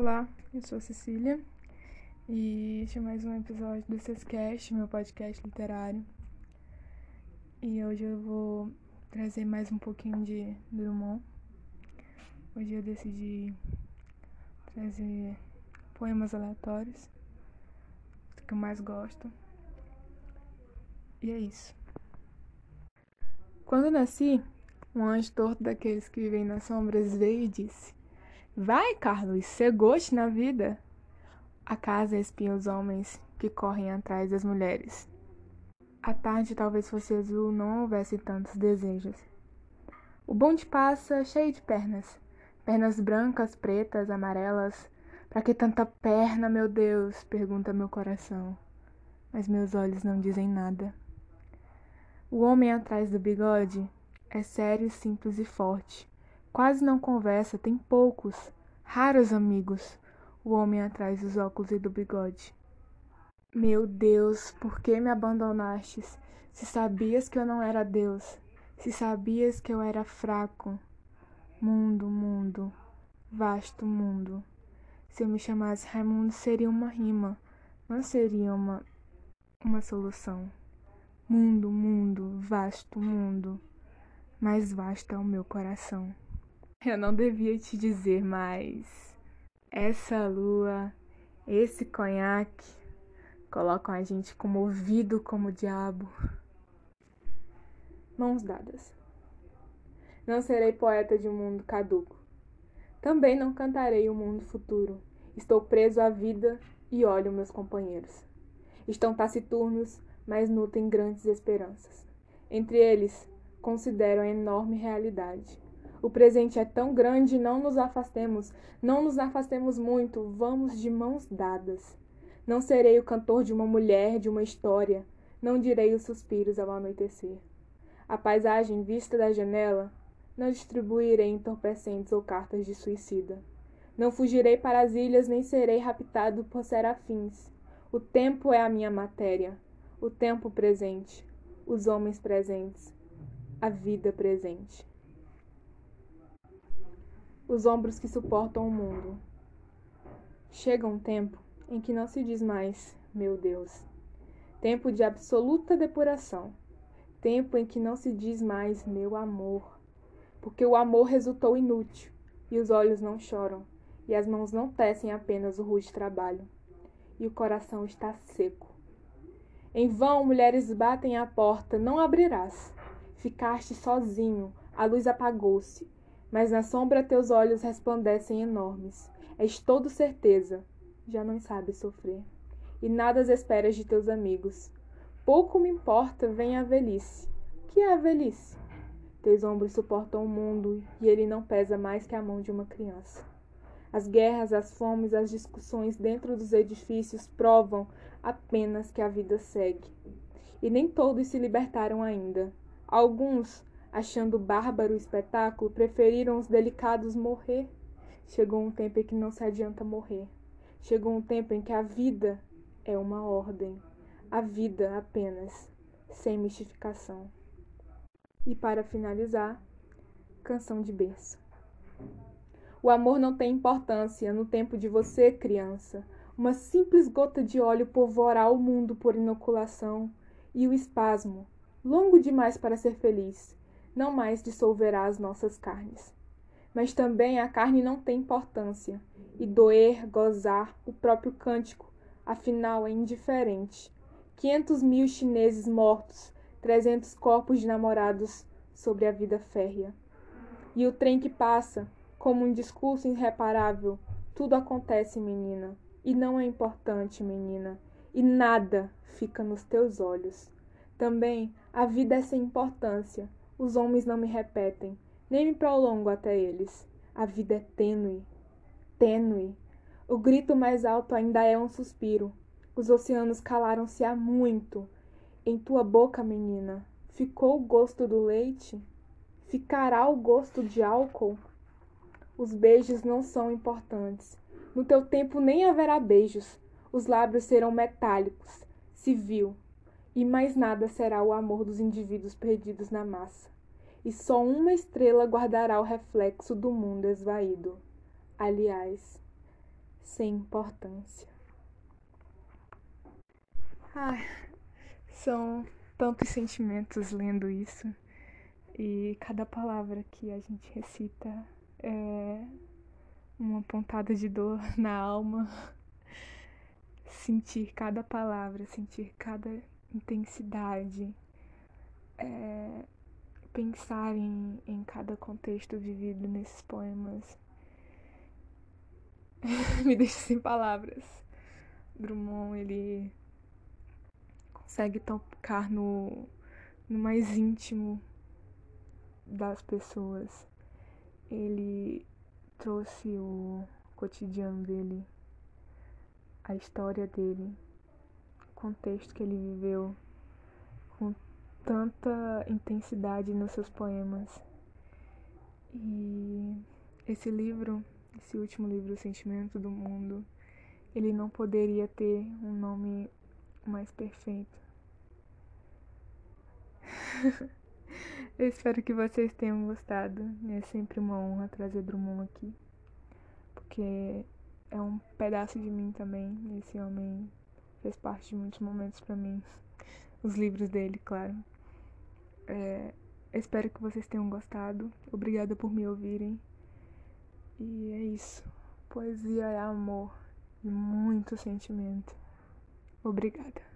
Olá, eu sou a Cecília e este é mais um episódio do Sescast, meu podcast literário. E hoje eu vou trazer mais um pouquinho de Drummond. Hoje eu decidi trazer poemas aleatórios, que eu mais gosto. E é isso. Quando nasci, um anjo torto daqueles que vivem nas sombras veio e disse: Vai, Carlos, ser goste na vida. A casa espia os homens que correm atrás das mulheres. A tarde talvez fosse azul, não houvesse tantos desejos. O bonde passa cheio de pernas. Pernas brancas, pretas, amarelas. Para que tanta perna, meu Deus? pergunta meu coração. Mas meus olhos não dizem nada. O homem atrás do bigode é sério, simples e forte. Quase não conversa, tem poucos, raros amigos, o homem atrás dos óculos e do bigode. Meu Deus, por que me abandonastes? Se sabias que eu não era Deus, se sabias que eu era fraco. Mundo, mundo, vasto mundo. Se eu me chamasse Raimundo, seria uma rima, não seria uma, uma solução. Mundo, mundo, vasto mundo, mais vasto é o meu coração. Eu não devia te dizer, mas essa lua, esse conhaque colocam a gente comovido como o diabo. Mãos dadas. Não serei poeta de um mundo caduco. Também não cantarei o um mundo futuro. Estou preso à vida e olho meus companheiros. Estão taciturnos, mas nutrem grandes esperanças. Entre eles, considero a enorme realidade o presente é tão grande, não nos afastemos, não nos afastemos muito, vamos de mãos dadas. Não serei o cantor de uma mulher, de uma história, não direi os suspiros ao anoitecer. A paisagem vista da janela, não distribuirei entorpecentes ou cartas de suicida. Não fugirei para as ilhas, nem serei raptado por serafins. O tempo é a minha matéria, o tempo presente, os homens presentes, a vida presente os ombros que suportam o mundo. Chega um tempo em que não se diz mais, meu Deus. Tempo de absoluta depuração. Tempo em que não se diz mais, meu amor. Porque o amor resultou inútil, e os olhos não choram, e as mãos não tecem apenas o rude trabalho, e o coração está seco. Em vão mulheres batem à porta, não abrirás. Ficaste sozinho, a luz apagou-se, mas na sombra teus olhos resplandecem enormes. És todo certeza, já não sabes sofrer. E nada as esperas de teus amigos. Pouco me importa, vem a velhice. Que é a velhice? Teus ombros suportam o mundo e ele não pesa mais que a mão de uma criança. As guerras, as fomes, as discussões dentro dos edifícios provam apenas que a vida segue. E nem todos se libertaram ainda. Alguns achando bárbaro o espetáculo, preferiram os delicados morrer. Chegou um tempo em que não se adianta morrer. Chegou um tempo em que a vida é uma ordem. A vida apenas, sem mistificação. E para finalizar, canção de berço. O amor não tem importância no tempo de você, criança. Uma simples gota de óleo povoará o mundo por inoculação, e o espasmo, longo demais para ser feliz, não mais dissolverá as nossas carnes. Mas também a carne não tem importância, e doer, gozar, o próprio cântico, afinal é indiferente. Quinhentos mil chineses mortos, trezentos corpos de namorados sobre a vida férrea. E o trem que passa, como um discurso irreparável, tudo acontece, menina, e não é importante, menina, e nada fica nos teus olhos. Também a vida é sem importância, os homens não me repetem, nem me prolongo até eles. A vida é tênue, tênue. O grito mais alto ainda é um suspiro. Os oceanos calaram-se há muito. Em tua boca, menina, ficou o gosto do leite? Ficará o gosto de álcool? Os beijos não são importantes. No teu tempo nem haverá beijos. Os lábios serão metálicos, civil, e mais nada será o amor dos indivíduos perdidos na massa. E só uma estrela guardará o reflexo do mundo esvaído. Aliás, sem importância. Ai, são tantos sentimentos lendo isso. E cada palavra que a gente recita é uma pontada de dor na alma. Sentir cada palavra, sentir cada intensidade, é, pensar em, em cada contexto vivido nesses poemas. Me deixa sem palavras. Drummond, ele consegue tocar no, no mais íntimo das pessoas. Ele trouxe o cotidiano dele, a história dele, contexto que ele viveu com tanta intensidade nos seus poemas. E esse livro, esse último livro, O Sentimento do Mundo, ele não poderia ter um nome mais perfeito. Eu espero que vocês tenham gostado. É sempre uma honra trazer Drummond aqui. Porque é um pedaço de mim também. Esse homem fez parte de muitos momentos para mim. Os livros dele, claro. É, espero que vocês tenham gostado. Obrigada por me ouvirem. E é isso. Poesia é amor e muito sentimento. Obrigada.